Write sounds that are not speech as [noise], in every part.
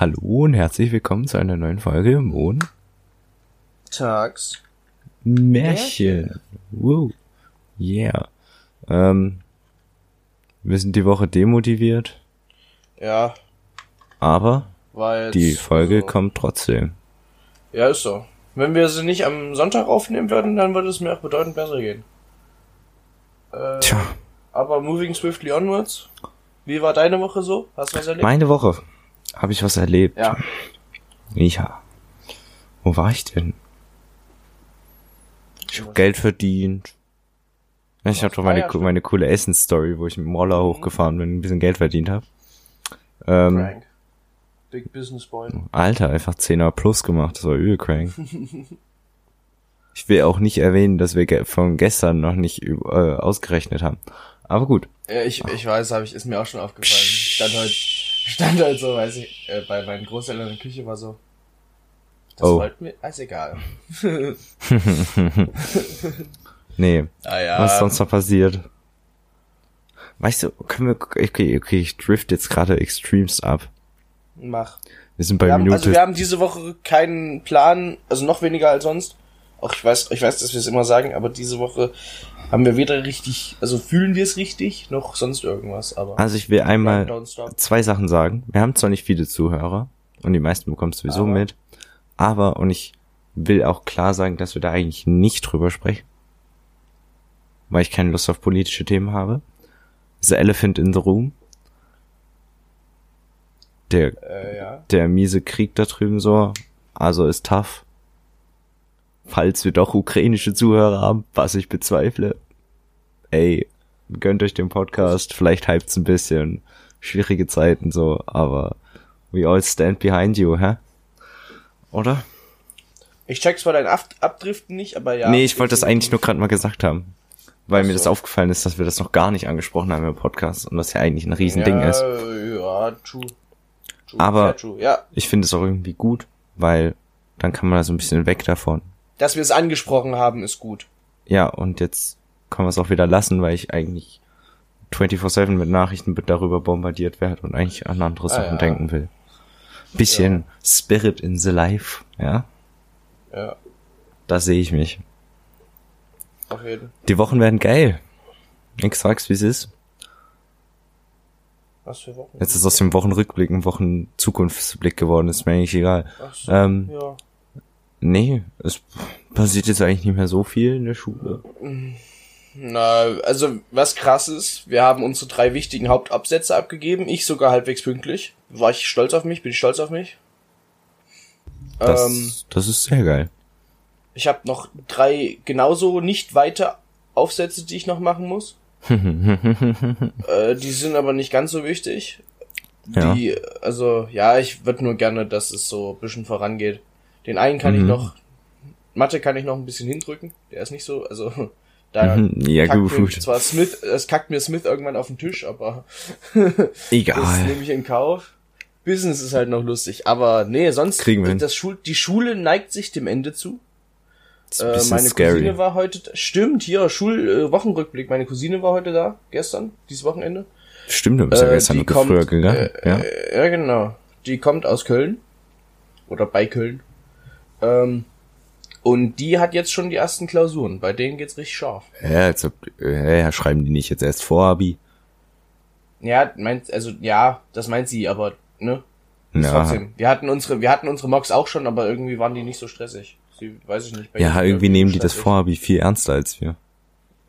Hallo und herzlich willkommen zu einer neuen Folge Mon Tags. Märchen. Woo. Yeah. Ähm, wir sind die Woche demotiviert, Ja, aber jetzt. die Folge so. kommt trotzdem. Ja, ist so. Wenn wir sie nicht am Sonntag aufnehmen würden, dann würde es mir auch bedeutend besser gehen. Äh, Tja, aber moving swiftly onwards. Wie war deine Woche so? Hast du was erlebt? meine Woche habe ich was erlebt. ja. Ja. Wo war ich denn? Ich habe Geld verdient. Ich habe doch meine, meine coole Essensstory, wo ich mit dem Roller hochgefahren bin, ein bisschen Geld verdient habe. Ähm, Crank. Big Business Boy. Alter, einfach 10er plus gemacht, das war übel crank. [laughs] ich will auch nicht erwähnen, dass wir von gestern noch nicht äh, ausgerechnet haben. Aber gut. Ja, ich, ich weiß, habe ich, ist mir auch schon aufgefallen. Stand halt, stand halt so, weiß ich, äh, bei meinen Großeltern in der Küche war so. Das Oh. wollten wir, ist egal. [laughs] Nee, Ah ja. was ist sonst noch passiert? Weißt du, können wir, okay, okay, ich drift jetzt gerade extremst ab. Mach. Wir sind bei Wir haben, Minute, also wir haben diese Woche keinen Plan, also noch weniger als sonst. Auch ich weiß, ich weiß, dass wir es immer sagen, aber diese Woche haben wir weder richtig, also fühlen wir es richtig, noch sonst irgendwas, aber. also ich will einmal zwei Sachen sagen. Wir haben zwar nicht viele Zuhörer und die meisten bekommen es sowieso Aber- mit, aber, und ich will auch klar sagen, dass wir da eigentlich nicht drüber sprechen, weil ich keine Lust auf politische Themen habe. The Elephant in the Room. Der, Äh, ja. der miese Krieg da drüben so, also ist tough. Falls wir doch ukrainische Zuhörer haben, was ich bezweifle. Ey, gönnt euch den Podcast, vielleicht hypt's ein bisschen. Schwierige Zeiten so, aber we all stand behind you, hä? Oder? Ich check zwar dein Ab Abdriften nicht, aber ja. nee, ich wollte das eigentlich nur gerade mal gesagt haben. Weil mir das aufgefallen ist, dass wir das noch gar nicht angesprochen haben im Podcast und das ja eigentlich ein Riesending ja, ist. Ja, true. true. Aber- Ja, true. ja, Ich finde es auch irgendwie gut, weil dann kann man da so ein bisschen weg davon. Dass wir es angesprochen haben, ist gut. Ja, und jetzt kann man es auch wieder lassen, weil ich eigentlich 24-7 mit Nachrichten darüber bombardiert werde und eigentlich an andere Ah, Sachen ja. denken will. Bisschen Spirit in the Life, ja. Ja, Da sehe ich mich. auf jeden. Die Wochen werden geil. Ich sag's, wie es ist. Was für Wochen? Jetzt ist aus dem Wochenrückblick ein Wochenzukunftsblick geworden, ist mir eigentlich egal. Ach so, Ähm, ja. Nee, es passiert jetzt eigentlich nicht mehr so viel in der Schule. Na, also was krass ist, wir haben unsere drei wichtigen Hauptabsätze abgegeben, ich sogar halbwegs pünktlich. War ich stolz auf mich, bin ich stolz auf mich. Das, Ähm, das ist sehr geil. ich habe noch drei genauso nicht weiter Aufsätze, die ich noch machen muss. [laughs] äh, die sind aber nicht ganz so wichtig. Ja. Die, also, ja, ich würde nur gerne, dass es so ein bisschen vorangeht. Den einen kann ich Mhm. noch, Mathe kann ich noch ein bisschen hindrücken. Der ist nicht so, also, [laughs] da Mhm, ja, kackt gut, mir zwar Smith, es kackt mir Smith irgendwann auf den Tisch, aber [laughs] das Egal. nehme ich in Kauf. Business ist halt noch lustig, aber nee, sonst Kriegen wir das Schul die Schule neigt sich dem Ende zu. Das Äh, meine scary. Cousine war heute, stimmt, hier, Schul, äh, meine Cousine war heute da, gestern, dieses Wochenende. Stimmt, du bist ja Äh, gestern die noch kommt, früher gegangen. Äh, ja. äh, ja, genau. Die kommt aus Köln. Oder bei Köln. Ähm, und die hat jetzt schon die ersten Klausuren. Bei denen geht's richtig scharf. Ja, ob, äh, schreiben die nicht jetzt erst vor Abi. Ja, meint, also, ja, das meint sie, aber, ne? Ja, Trotzdem. Wir hatten unsere, wir hatten unsere Mocks auch schon, aber irgendwie waren die nicht so stressig. Sie, weiß ich nicht. ja, irgendwie nehmen die das stressig. Vorhabi viel ernster als wir.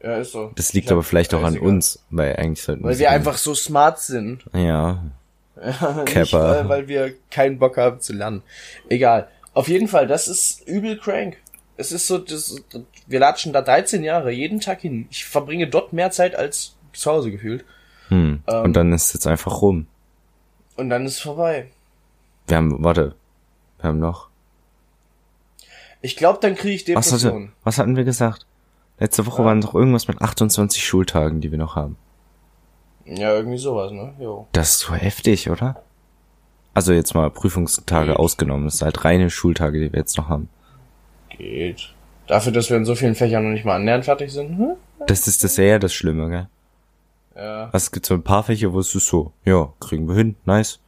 Ja, ist so. Das liegt Ich aber vielleicht auch an egal. uns, weil eigentlich sollten Weil wir einfach so smart sind. Ja, [laughs] Kappa. weil, weil wir keinen Bock haben zu lernen. Egal. Auf jeden Fall, das ist übel crank. Es ist so, das, wir latschen da 13 Jahre jeden Tag hin. Ich verbringe dort mehr Zeit als zu Hause gefühlt. hm. Ähm. Und dann ist es jetzt einfach rum. Und dann ist es vorbei. Wir haben, warte, wir haben noch. Ich glaube, dann kriege ich Was, hatte, was hatten wir gesagt? Letzte Woche Ja. waren doch irgendwas mit 28 Schultagen, die wir noch haben. Ja, irgendwie sowas, ne? Jo. Das ist so heftig, oder? Also jetzt mal Prüfungstage Geht. ausgenommen. Das sind halt reine Schultage, die wir jetzt noch haben. Geht. Dafür, dass wir in so vielen Fächern noch nicht mal annähernd fertig sind. Hm? Das ist das eher das Schlimme, gell? Ja. Also es gibt so ein paar Fächer, wo es ist so, ja, kriegen wir hin, nice.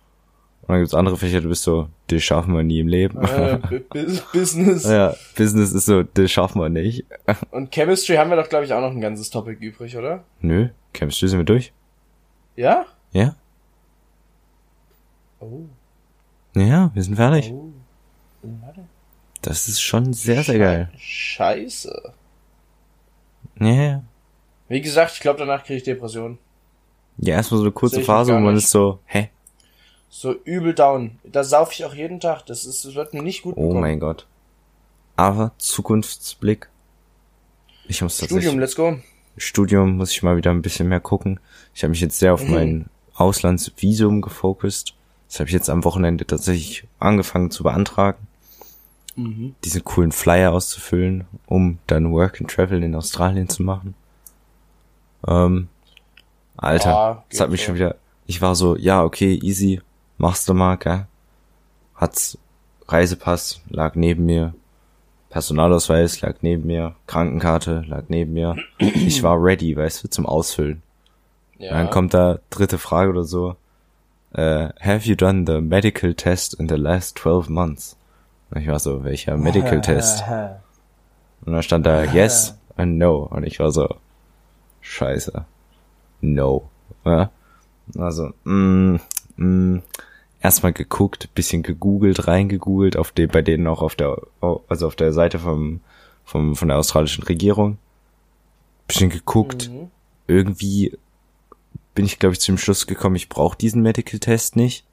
Und dann gibt's andere Fächer, du bist so, das schaffen wir nie im Leben. Äh, [laughs] Bu- Bu- Business. ja, Business ist so, das schaffen wir nicht. [laughs] Und Chemistry haben wir doch, glaube ich, auch noch ein ganzes Topic übrig, oder? Nö, Chemistry sind wir durch. Ja? Ja? Oh. Ja, wir sind fertig. oh. Das ist schon sehr, sehr geil. Scheiße. Ja, ja. Wie gesagt, ich glaube, danach kriege ich Depressionen. Ja, erstmal so eine kurze Phase, wo man ist so, hä? So übel down. Da saufe ich auch jeden Tag. Das ist, das wird mir nicht gut Oh bekommen. mein Gott. Aber Zukunftsblick. Ich muss tatsächlich. Studium, let's go. Studium muss ich mal wieder ein bisschen mehr gucken. Ich habe mich jetzt sehr auf Mhm. mein Auslandsvisum gefokust. Das habe ich jetzt am Wochenende tatsächlich angefangen zu beantragen, Mhm. diesen coolen Flyer auszufüllen, um dann Work and Travel in Australien zu machen. Ähm, Alter, Ah, das hat mich so. schon wieder. Ich war so, ja, okay, easy, machst du mal, gell? Hat's Reisepass, lag neben mir. Personalausweis lag neben mir. Krankenkarte lag neben mir. Ich war ready, weißt du, zum Ausfüllen. Ja. Dann kommt da dritte Frage oder so. Äh, have you done the medical test in the last 12 months? Und ich war so, welcher Medical [laughs] Test? Und dann stand da yes and no. Und ich war so, scheiße. No. Ja? Also, mm, mm, erstmal geguckt, bisschen gegoogelt, reingegoogelt, auf den, bei denen auch auf der, also auf der Seite vom, vom, von der australischen Regierung. Bisschen geguckt. Mhm. Irgendwie bin ich, glaube ich, zum Schluss gekommen, ich brauche diesen Medical Test nicht.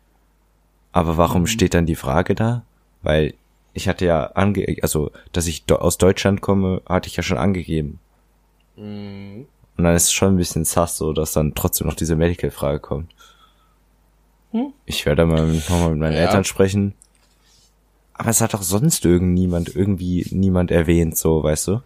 Aber warum steht dann die Frage da? Weil ich hatte ja ange, also, dass ich aus Deutschland komme, hatte ich ja schon angegeben. Mhm. Und dann ist es schon ein bisschen sass, so, dass dann trotzdem noch diese Medical-Frage kommt. Hm? Ich werde mal nochmal mit meinen Ja. Eltern sprechen. Aber es hat auch sonst irgend niemand, irgendwie niemand erwähnt, so, weißt du?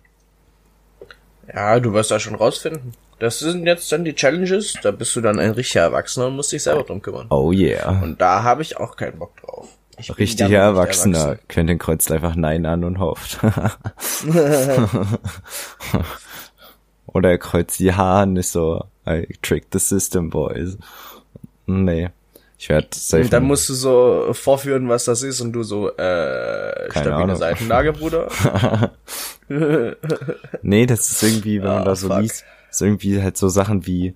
Ja, du wirst da schon rausfinden. Das sind jetzt dann die Challenges. Da bist du dann ein richtiger Erwachsener und musst dich selber drum kümmern. Oh yeah. Und da habe ich auch keinen Bock drauf. Ich Richtiger Erwachsener. erwachsen. Könnt den kreuzt einfach Nein an und hofft. [laughs] Oder er kreuzt Ja an, ist so, I trick the system, boys. Nee. Ich werde safe. Und dann musst du so vorführen, was das ist und du so, äh, Keine stabile Ahnung. Seitenlage, Bruder. [laughs] Nee, das ist irgendwie, wenn man Ah, da so fuck. liest, ist irgendwie halt so Sachen wie,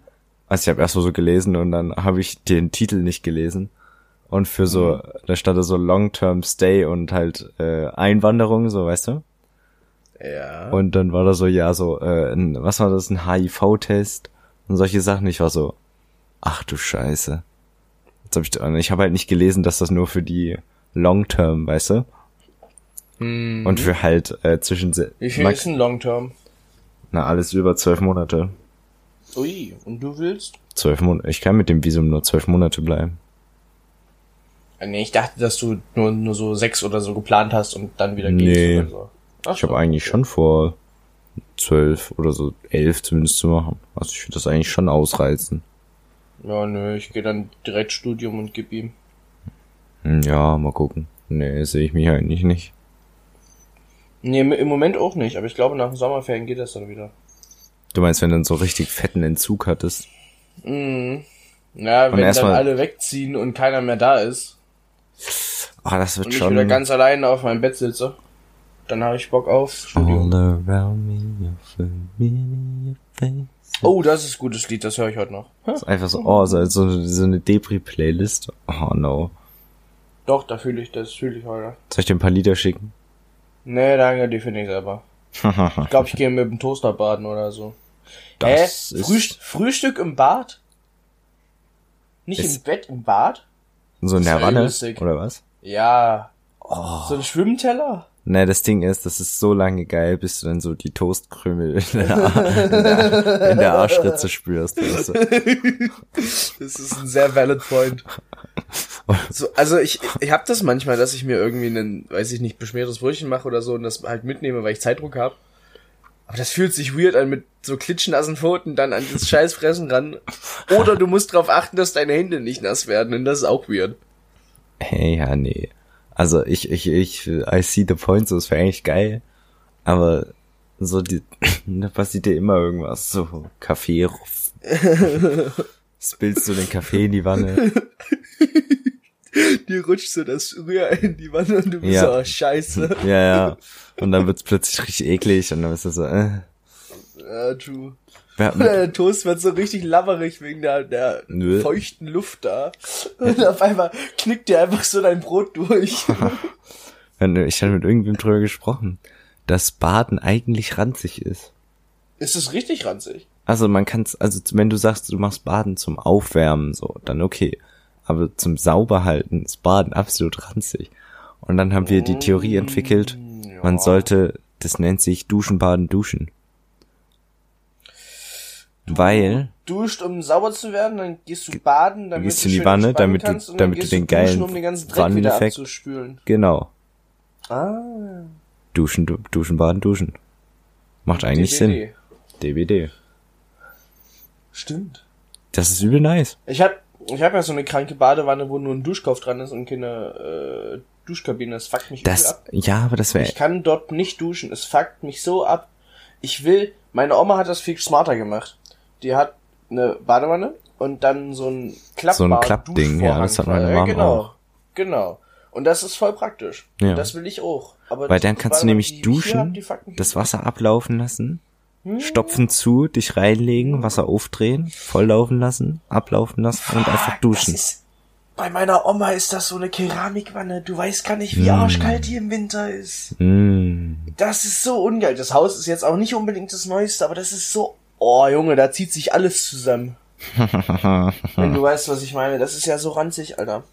also ich habe erst mal so gelesen und dann habe ich den Titel nicht gelesen. Und für so, Mhm. da stand da so Long-Term Stay und halt äh, Einwanderung, so weißt du? Ja. Und dann war da so, ja, so, äh, ein, was war das, ein HIV-Test und solche Sachen. Ich war so, ach du Scheiße. Jetzt hab ich, und ich habe halt nicht gelesen, dass das nur für die Long-Term, weißt du? Hm. Und für halt äh, zwischen Wie viel max- ist ein Long Term? na alles über zwölf Monate. Ui, und du willst? Zwölf Monate. Ich kann mit dem Visum nur zwölf Monate bleiben. Äh, Nee, ich dachte, dass du nur, nur so sechs oder so geplant hast und dann wieder Nee. gehst oder so. Ach Ich habe so, eigentlich schon vor zwölf oder so elf zumindest zu machen. Also ich würde das eigentlich schon ausreizen. Ja, nö, ich gehe dann direkt Studium und gib ihm. Hm, Ja, mal gucken. Nee, sehe ich mich eigentlich nicht. Nee, im- Moment auch nicht, aber ich glaube, nach den Sommerferien geht das dann wieder. Du meinst, wenn du dann so richtig fetten Entzug hattest? Mhm. Ja, Und wenn dann alle wegziehen und keiner mehr da ist Ah, das wird und ich schon. wieder ganz alleine auf meinem Bett sitze, dann habe ich Bock auf Studium. All around me, your familiar face. Oh, das ist ein gutes Lied, das höre ich heute noch. Das ist einfach so, oh, so, so, eine Depri-Playlist. Oh no. Doch, da fühle ich, das fühle ich heute. Soll ich dir ein paar Lieder schicken? Nee, danke, die finde ich selber. [laughs] Ich glaube, ich gehe mit dem Toaster baden oder so. Das Hä? Frühst Frühstück im Bad? Nicht im Bett, im Bad? so in der Wanne? Oder was? Ja. Oh. So ein Schwimmteller? Ne, das Ding ist, das ist so lange geil, bis du dann so die Toastkrümel in der, in der, in der Arschritze spürst. Weißt du? Das ist ein sehr valid point. So, also ich, ich habe das manchmal, dass ich mir irgendwie einen, weiß ich nicht, beschmiertes Brötchen mache oder so und das halt mitnehme, weil ich Zeitdruck habe. Aber das fühlt sich weird an, mit so klitschnassen Pfoten dann an das Scheißfressen ran. Oder du musst darauf achten, dass deine Hände nicht nass werden und das ist auch weird. Hey, ja, nee. Also ich, ich, ich, I see the point, so, es wäre eigentlich geil. Aber so die, [laughs] da passiert dir immer irgendwas, so Kaffee. [laughs] Spillst du den Kaffee in die Wanne? [laughs] Dir rutscht so das Rührei in die Wanne und du bist Ja. so, oh, scheiße. Ja, ja. Und dann wird's plötzlich richtig eklig und dann ist das so, äh. Ja, true. [laughs] Der Toast wird so richtig labberig wegen der, der Nö. feuchten Luft da. Und auf einmal knickt dir einfach so dein Brot durch. [laughs] ich hatte mit irgendwem drüber gesprochen, dass Baden eigentlich ranzig ist. Ist es richtig ranzig? Also man kann's, also wenn du sagst, du machst Baden zum Aufwärmen, so, dann okay. Aber zum Sauberhalten ist Baden absolut ranzig. Und dann haben wir die Theorie entwickelt, ja. man sollte, das nennt sich Duschen, Baden, Duschen. Weil, Duscht, um sauber zu werden, dann gehst du baden, damit gehst du in die Wanne, damit du- kannst, damit du den duschen, geilen um den Wanneneffekt- genau, Ah, Duschen, du, Duschen, Baden, Duschen. Macht eigentlich Sinn. DBD. DBD. Stimmt. Das ist übel nice. Ich hab, ich hab ja so eine kranke Badewanne, wo nur ein Duschkopf dran ist und keine äh, Duschkabine. Das fuckt mich Das, ab. ja, aber das wäre, Ich kann dort nicht duschen. Es fuckt mich so ab. Ich will, meine Oma hat das viel smarter gemacht. Die hat eine Badewanne und dann so ein klappbar So ein Klappding, ja, das hat meine Mom genau, auch. Genau. Und das ist voll praktisch. Ja. Das will ich auch. Aber Weil dann kannst du nämlich duschen, das. Wasser ablaufen lassen, stopfen zu, dich reinlegen, Wasser aufdrehen, volllaufen lassen, ablaufen lassen und einfach duschen. ist, bei meiner Oma ist das so eine Keramikwanne. Du weißt gar nicht, wie Mm. arschkalt die im Winter ist. Mm. Das ist so ungeil. Das Haus ist jetzt auch nicht unbedingt das Neueste, aber das ist so. Oh Junge, da zieht sich alles zusammen. [laughs] Wenn du weißt, was ich meine. Das ist ja so ranzig, Alter.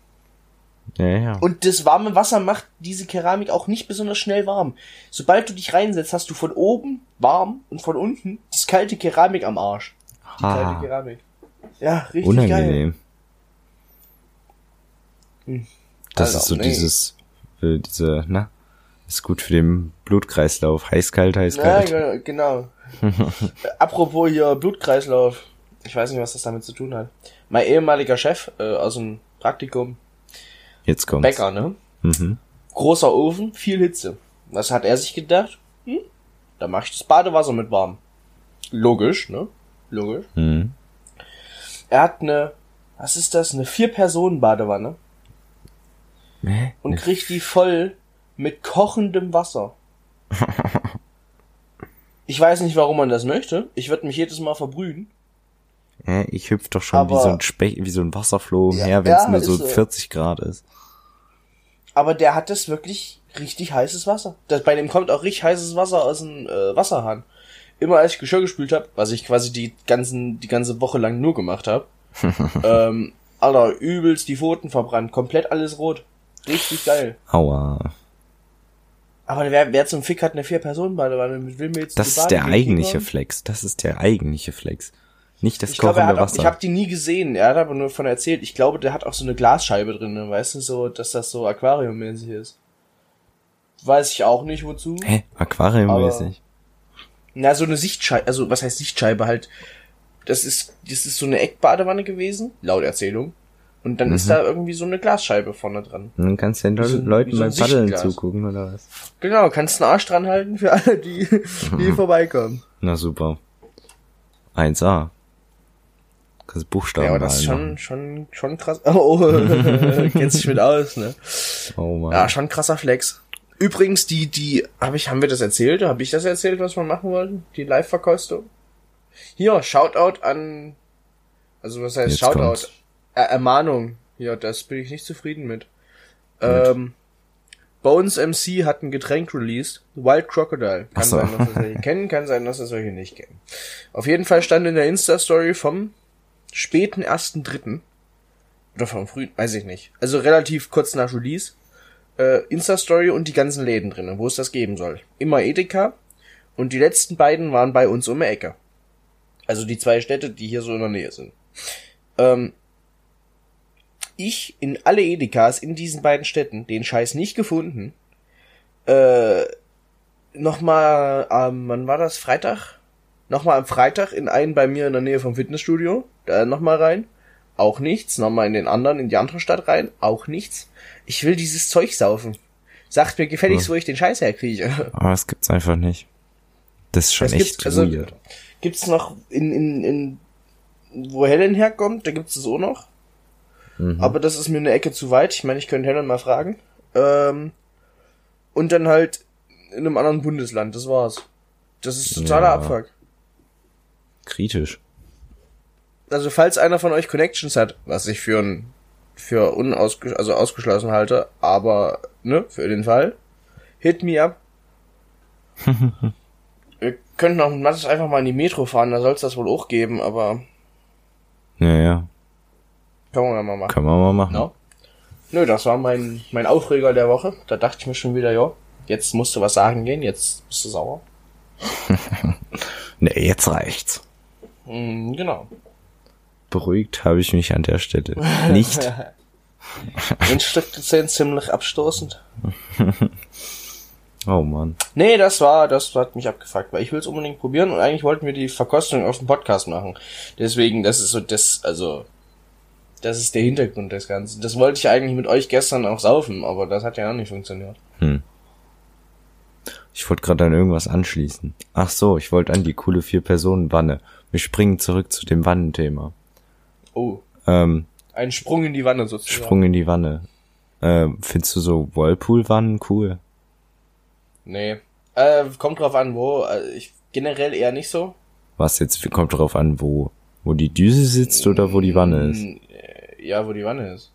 Ja, ja. Und das warme Wasser macht diese Keramik auch nicht besonders schnell warm. Sobald du dich reinsetzt, hast du von oben warm und von unten das kalte Keramik am Arsch. Die Ah. kalte Keramik. Ja, richtig geil. Unangenehm. Hm. Das Alter, ist so nee. dieses, äh, diese, na, ist gut für den Blutkreislauf. Heiß, kalt, heiß, Ja, kalt. ge- genau. [laughs] Apropos hier Blutkreislauf. Ich weiß nicht, was das damit zu tun hat. Mein ehemaliger Chef äh, aus dem Praktikum, Jetzt kommt's. Bäcker, ne? Mhm. Großer Ofen, viel Hitze. Was hat er sich gedacht? Hm? Da mach ich das Badewasser mit warm. Logisch, ne? Logisch. Mhm. Er hat eine, was ist das? Eine Vier-Personen-Badewanne Hä? und kriegt die voll mit kochendem Wasser. [laughs] Ich weiß nicht, warum man das möchte. Ich würde mich jedes Mal verbrühen. Hä? Ich hüpf doch schon wie so ein Spech, wie so ein Wasserfloh umher, Ja, wenn es ja, nur so. 40 Grad ist. Aber der hat das wirklich richtig heißes Wasser. Das, bei dem kommt auch richtig heißes Wasser aus dem äh, Wasserhahn. Immer als ich Geschirr gespült habe, was ich quasi die ganzen die ganze Woche lang nur gemacht habe, [laughs] ähm, Alter, übelst die Pfoten verbrannt, komplett alles rot. Richtig geil. Aua. Aber wer, wer zum Fick hat eine Vier-Personen-Badewanne? Mir jetzt Das ist der eigentliche? Flex. Das ist der eigentliche Flex. Nicht das Ich glaube, er kochende hat auch, Wasser. ich habe die nie gesehen. Er hat aber nur von erzählt. Ich glaube, der hat auch so eine Glasscheibe drin, ne? weißt du, so, dass das so aquariummäßig ist. Weiß ich auch nicht wozu. Hä? Aquariummäßig. Na, so eine Sichtscheibe, also was heißt Sichtscheibe halt? Das ist, das ist so eine Eckbadewanne gewesen, laut Erzählung. Und dann Mhm. ist da irgendwie so eine Glasscheibe vorne dran. Und dann kannst du den so Leuten so beim Paddeln zugucken, oder was? Genau, kannst einen Arsch dran halten für alle, die, [laughs] die vorbeikommen. Na super. 1A. Kannst Buchstaben Ja, aber das ist schon, schon, schon krass. [laughs] Oh, [laughs] kennst dich mit aus, ne? Oh Mann. Ja, schon krasser Flex. Übrigens, die, die, hab ich, haben wir das erzählt? Habe ich das erzählt, was wir machen wollten? Die Live-Verkostung? Hier, Shoutout an, also was heißt Jetzt Shoutout? kommt's. Er Ermahnung. Ja, das bin ich nicht zufrieden mit. Ähm, Bones MC hat ein Getränk released. Wild Crocodile. Kann so. sein, dass das welche kennen, kann sein, dass das welche nicht kennen. Auf jeden Fall stand in der Insta-Story vom späten ersten Dritten. Oder vom frühen, weiß ich nicht. Also relativ kurz nach Release. Äh, Insta-Story und die ganzen Läden drinnen, wo es das geben soll. Immer Edeka. Und die letzten beiden waren bei uns um die Ecke. Also die zwei Städte, die hier so in der Nähe sind. Ähm, ich in alle Edekas in diesen beiden Städten den Scheiß nicht gefunden. Äh, nochmal am, wann war das? Freitag? Nochmal am Freitag in einen bei mir in der Nähe vom Fitnessstudio. Da nochmal rein. Auch nichts. Nochmal in den anderen, in die andere Stadt rein. Auch nichts. Ich will dieses Zeug saufen. Sagt mir gefälligst, Ja. wo ich den Scheiß herkriege. Aber es gibt's einfach nicht. Das ist schon Es echt gibt- also- weird. Gibt's noch in, in, in, wo Helen herkommt, da gibt's es auch noch. Aber das ist mir eine Ecke zu weit. Ich meine, ich könnte Helen mal fragen. Ähm, und dann halt in einem anderen Bundesland. Das war's. Das ist totaler Ja. Abfuck. Kritisch. Also falls einer von euch Connections hat, was ich für ein für unausge also ausgeschlossen halte, aber ne, für den Fall, hit me up. [laughs] Wir könnten auch mit Mathis einfach mal in die Metro fahren, da soll es das wohl auch geben, aber Ja, ja. können wir mal machen. Können wir mal machen. No? Nö, das war mein, mein Aufreger der Woche. Da dachte ich mir schon wieder, ja, jetzt musst du was sagen gehen, jetzt bist du sauer. [laughs] Nee, jetzt reicht's. Mm, genau. Beruhigt habe ich mich an der Stelle nicht. Ein Stück Zehn ziemlich abstoßend. [laughs] Oh Mann. Nee, das war, das hat mich abgefuckt, weil ich will es unbedingt probieren und eigentlich wollten wir die Verkostung auf dem Podcast machen. Deswegen, das ist so das, also, das ist der Hintergrund des Ganzen. Das wollte ich eigentlich mit euch gestern auch saufen, aber das hat ja auch nicht funktioniert. Ich wollte gerade an irgendwas anschließen. Ach so, ich wollte an die coole Vier-Personen-Wanne. Wir springen zurück zu dem Wannenthema. Oh, Ähm, ein Sprung in die Wanne sozusagen. Sprung in die Wanne. Ähm, findest du so Whirlpool-Wannen cool? Nee. Äh, kommt drauf an, wo. Also ich generell eher nicht so. Was jetzt, kommt drauf an, wo, wo die Düse sitzt oder wo die Wanne ist. Ja, wo die Wanne ist.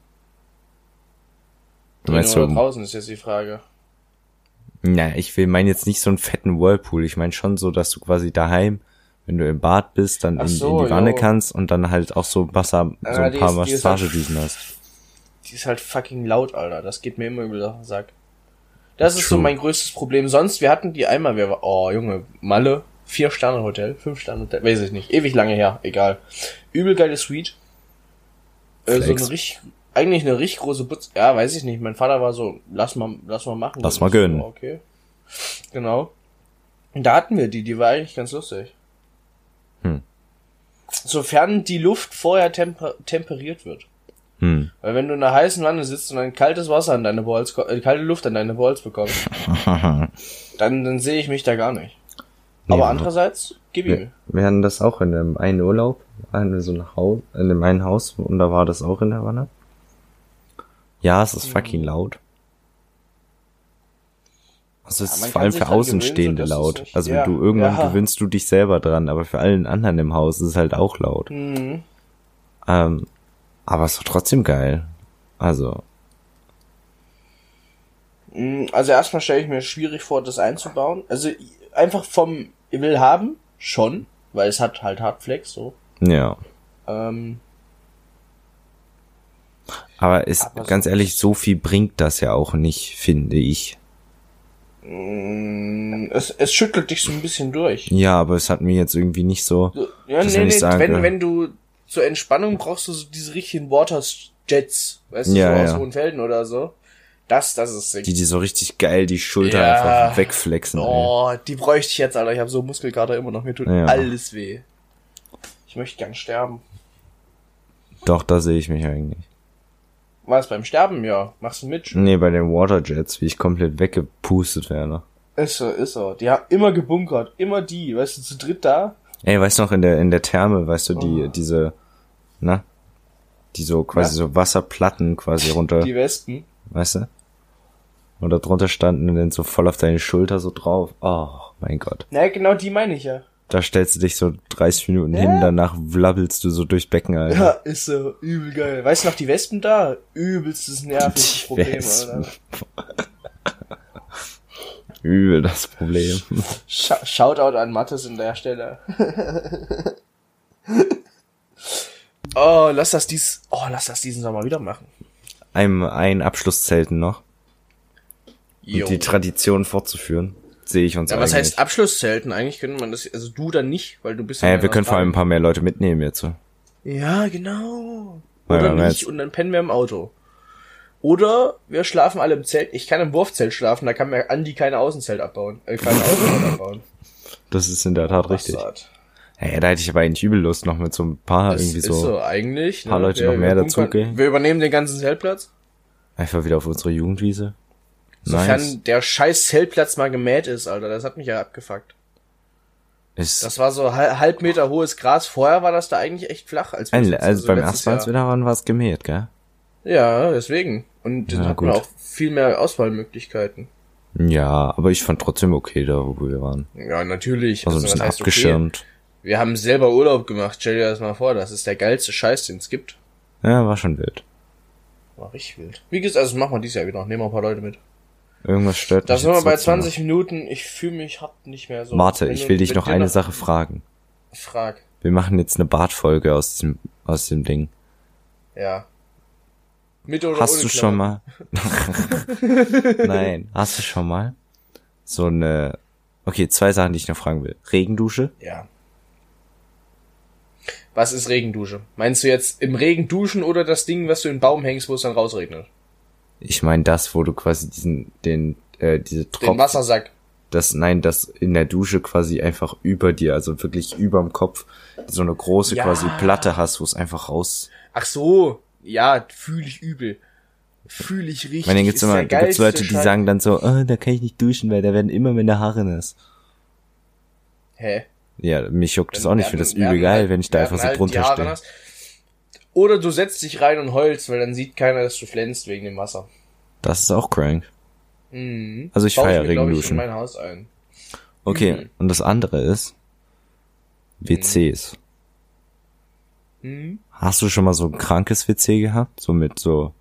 Du meinst so, draußen ist jetzt die Frage. na, ich will mein jetzt nicht so einen fetten Whirlpool. Ich meine schon so, dass du quasi daheim, wenn du im Bad bist, dann in, so, in die Wanne jo. kannst und dann halt auch so Wasser, so Ah, ein die paar ist halt- Massagedüsen hast. Die ist halt fucking laut, Alter. Das geht mir immer über den Sack. Das ist so True. mein größtes Problem. Sonst, wir hatten die einmal, wir war, oh Junge, Malle, vier Sterne Hotel, fünf Sterne Hotel, weiß ich nicht, ewig lange her, egal. Übel geile Suite. Äh, so Flex. eine richtig, eigentlich eine richtig große Putz, ja, weiß ich nicht. Mein Vater war so, lass mal, lass mal machen. Lass mal ist so, gönnen. Okay. Genau. Und da hatten wir die, die war eigentlich ganz lustig. Hm. Sofern die Luft vorher temper temperiert wird. Hm. Weil wenn du in einer heißen Wanne sitzt und dann kaltes Wasser an deine Balls, äh, kalte Luft an deine Balls bekommst, [laughs] dann, dann sehe ich mich da gar nicht. Nee, Aber aber- andererseits, gib ihm. Wir, wir hatten das auch in dem einen Urlaub, hatten wir so ein Haus, in dem einen Haus und da war das auch in der Wanne. Ja, es ist Mhm. fucking laut. Also es Ja, ist vor allem für Außenstehende gewöhnen, laut. nicht- Also ja, du irgendwann ja. gewöhnst du dich selber dran, aber für allen anderen im Haus ist es halt auch laut. Mhm. Ähm, aber es ist trotzdem geil. Also, Mm, Also erstmal stelle ich mir schwierig vor, das einzubauen. Also einfach vom ich will haben, schon, weil es hat halt Hardflex so. ja. Ähm, Aber ist, Aber ganz so- ehrlich, so viel bringt das ja auch nicht, finde ich. mm, es, es schüttelt dich so ein bisschen durch. Ja, aber es hat mir jetzt irgendwie nicht so, Ja, nee, nee, sagen, wenn, wenn du zur Entspannung brauchst du so diese richtigen Water Jets, weißt du, Ja, so aus ja. Hohenfelden oder so. Das, das ist sick. die, die so richtig geil die Schulter Ja. einfach wegflexen. ey. Oh, die bräuchte ich jetzt, Alter. Ich habe so Muskelkater immer noch. Mir tut Ja. alles weh. Ich möchte gern sterben. Doch, da sehe ich mich eigentlich. Was, beim Sterben? Ja. Machst du mit? Nee, bei den Waterjets, wie ich komplett weggepustet werde. Ist so, ist so. Die haben immer gebunkert. Immer die. Weißt du, zu dritt da. Ey, weißt du noch, in der, in der Therme, weißt du, die, Oh. diese, na? Die so quasi so Wasserplatten quasi runter, Die Wespen. weißt du? Und da drunter standen und dann so voll auf deine Schulter so drauf. Oh, mein Gott. Na, genau die meine ich ja. Da stellst du dich so 30 Minuten hin, Ja. danach wabbelst du so durchs Becken, Alter. Ja, ist so. Übel geil. Weißt du noch, die Wespen da? Übelstes nerviges Problem, Wespen. Alter. [laughs] Übel das Problem. Sh Shoutout an Mattes in der Stelle. [laughs] oh, lass das dies, oh, lass das diesen Sommer wieder machen. Ein, ein Abschlusszelten noch. Jo. Und die Tradition fortzuführen, sehe ich uns Ja, was eigentlich. heißt Abschlusszelten? Eigentlich könnte man das, also du dann nicht, weil du bist Äh, in wir können vor allem ein paar mehr Leute mitnehmen jetzt. so. Ja, genau. Ja, Oder haben nicht jetzt- und dann pennen wir im Auto. Oder wir schlafen alle im Zelt. Ich kann im Wurfzelt schlafen, da kann mir Andi keine Außenzelt abbauen. Äh, keine Außenzelt [laughs] abbauen. Das ist in der Tat richtig. Bastard. Hey, da hätte ich aber eigentlich übel Lust, noch mit so ein paar Das irgendwie ist so, so eigentlich. paar ne? Leute Wir- noch mehr wir dazu bunkern- gehen. Wir übernehmen den ganzen Zeltplatz. einfach wieder auf unsere Jugendwiese. Sofern Nice. der scheiß Zeltplatz mal gemäht ist, Alter. Das hat mich ja abgefuckt. Ist Das war so hal- halb Meter hohes Gras. Vorher war das da eigentlich echt flach. Als wir ein, jetzt- also beim ersten Mal, als wir Jahr. da waren, war es gemäht, gell? Ja, deswegen. Und dann Ja, hat man auch viel mehr Auswahlmöglichkeiten. Ja, aber ich fand trotzdem okay da, wo wir waren. Ja, natürlich. Also ein was bisschen heißt okay? abgeschirmt. Wir haben selber Urlaub gemacht. Stell dir das mal vor, das ist der geilste Scheiß, den es gibt. Ja, war schon wild. War richtig wild. Wie gesagt, also machen wir dieses Jahr wieder. Nehmen wir ein paar Leute mit. Irgendwas stört Da mich. sind wir bei trotzdem 20 Minuten. Ich fühle mich hart nicht mehr so. noch. Warte, ich will dich noch eine Sache fragen. Frag. Wir machen jetzt eine Bartfolge aus dem, aus dem Ding. Ja. Mit oder Hast ohne du Klappe? schon mal? [laughs] Nein, hast du schon mal so eine? Okay, zwei Sachen, die ich noch fragen will. Regendusche? Ja. Was ist Regendusche? Meinst du jetzt im Regen duschen oder das Ding, was du in den Baum hängst, wo es dann rausregnet? Ich meine das, wo du quasi diesen, den, äh, diese Den Tropfen, Wassersack. das, nein, das in der Dusche quasi einfach über dir, also wirklich überm Kopf, so eine große Ja. quasi Platte hast, wo es einfach raus. Ach so. Ja, fühle ich übel. Fühle ich richtig. Ich meine, gibt's immer, da gibt's Leute, die sagen dann so, oh, da kann ich nicht duschen, weil da werden immer meine Haare nass. Hä? Ja, mich juckt das auch nicht, ich finde das übel geil, halt- wenn ich da einfach so halt drunter stehe. Oder du setzt dich rein und heulst, weil dann sieht keiner, dass du flänzt wegen dem Wasser. Das ist auch crank. Mhm. Also ich Baue feier mir, glaub ich, Regenduschen. in mein Haus ein. Okay, Mhm. und das andere ist WCs. Mhm. Hast du schon mal so ein krankes WC gehabt? So mit so,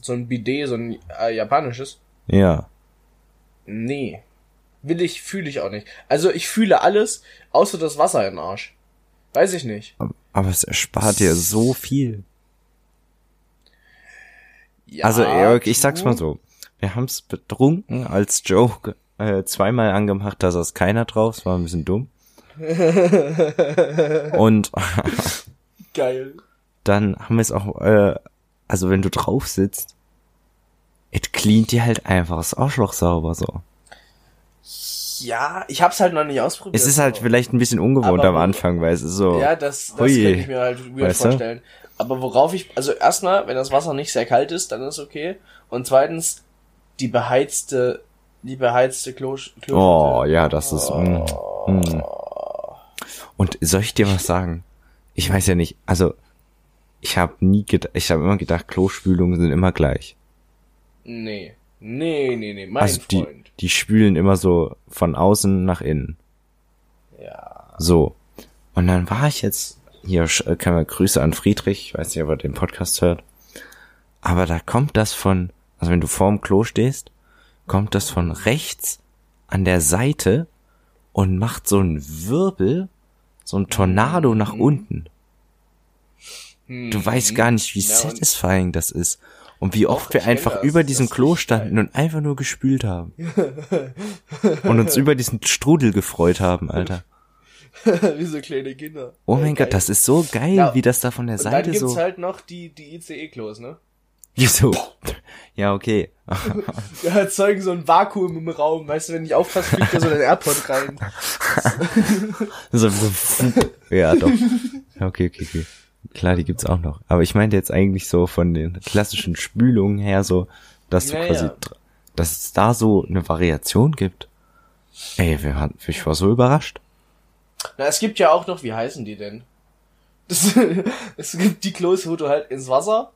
So ein Bidet, so ein äh, japanisches. ja. Nee. Will ich, fühle ich auch nicht. Also ich fühle alles, außer das Wasser im Arsch. Weiß ich nicht. Aber es erspart dir so viel. Ja, also, Eric, ich sag's mal so. Wir haben's betrunken als Joke äh, zweimal angemacht, da saß keiner drauf, es war ein bisschen dumm. [laughs] Und Geil. dann haben wir es auch, äh, also wenn du drauf sitzt, it cleant dir halt einfach das Arschloch sauber so. Ja, ich hab's halt noch nicht ausprobiert. Es ist halt vielleicht ein bisschen ungewohnt Aber am Anfang, weil es ist so. Ja, das, das Hui. kann ich mir halt weird Weißt du? vorstellen. Aber worauf ich, also erstmal, wenn das Wasser nicht sehr kalt ist, dann ist okay. Und zweitens, die beheizte, die beheizte Klo, Klo Oh, ja, das ist. Mm, mm. Und soll ich dir was sagen? Ich weiß ja nicht, also ich habe nie gedacht, ich habe immer gedacht, Klospülungen sind immer gleich. Nee. Nee, nee, nee, mein also die, Freund. die spülen immer so von außen nach innen. Ja. So. Und dann war ich jetzt, hier sch- kann man Grüße an Friedrich, ich weiß nicht, ob er den Podcast hört. Aber da kommt das von, also wenn du vorm Klo stehst, kommt das von rechts an der Seite und macht so einen Wirbel, so ein Tornado nach unten. Du weißt gar nicht, wie Mhm. Satisfying das ist. Und wie oft wir einfach das. über diesem Klo standen und einfach nur gespült haben. [laughs] und uns über diesen Strudel gefreut haben, Alter. [laughs] Wie so kleine Kinder. Oh mein geil. Gott, das ist so geil, Ja, wie das da von der Und dann Seite gibt's so. halt noch die, die ICE-Klos, ne? Wieso? Ja, okay. [laughs] Die erzeugen so ein Vakuum im Raum, weißt du, wenn ich aufpasse, fliegt da so ein AirPod rein. so, so, ja, doch. Okay, okay, okay. Klar, die gibt's auch noch. Aber ich meinte jetzt eigentlich so von den klassischen Spülungen her so, dass du Ja, quasi, ja. dass es da so eine Variation gibt. Ey, wir waren, ich war so überrascht. Na, es gibt ja auch noch, wie heißen die denn? Das, [laughs] es gibt die Klos, wo du halt ins Wasser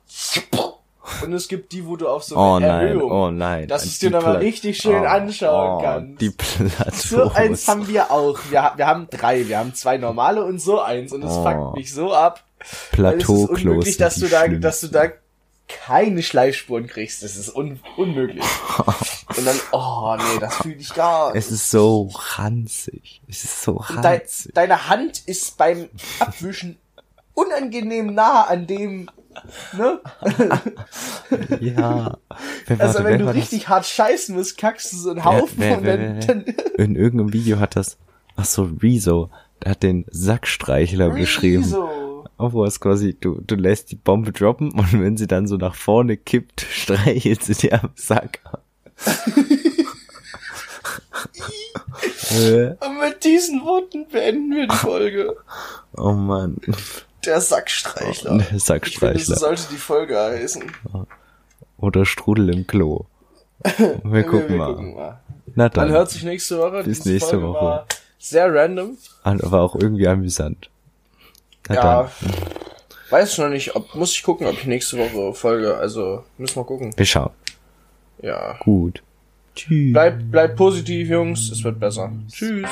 und es gibt die, wo du auf so eine Oh nein, Erhöhung, oh nein. dass du dir dann mal Pla- richtig schön oh, anschauen oh, kannst. Die Plateaus. so eins haben wir auch. Wir, wir haben drei. Wir haben zwei normale und so eins. Und es Oh. fuckt mich so ab. Weil es ist unmöglich, dass du da, dass du da keine Schleifspuren kriegst. Das ist un unmöglich. [laughs] und dann, oh nee, das fühle ich gar nicht. Es ist so ranzig. Es ist so ranzig. deine Hand ist beim Abwischen unangenehm nah an dem, ne? [laughs] Ja. Wer, Also warte, wenn wer du war das? richtig hart scheißen musst, kackst du so einen Haufen wer, und wer, dann, wer, dann In irgendeinem Video hat das, ach so, Rezo, der hat den Sackstreichler beschrieben. so. Es quasi, du, du lässt die Bombe droppen und wenn sie dann so nach vorne kippt, [laughs] streichelt sie dir am Sack. [laughs] Und mit diesen Worten beenden wir die Folge. oh man, Der Sackstreichler. der Ich finde, so Sackstreichler. sollte die Folge heißen. Oder Strudel im Klo. [laughs] Wir Wir, gucken wir mal. gucken mal. Na Man dann, hört sich nächste Woche. Bis Diese nächste Folge Woche. Sehr random. aber auch irgendwie amüsant. Ja. Weiß ich noch nicht, ob, muss ich gucken, ob ich nächste Woche folge. Also, müssen wir gucken. Wir schauen. Ja. Gut. Tschüss. Bleibt, bleibt positiv, Jungs. Es wird besser. Tschüss.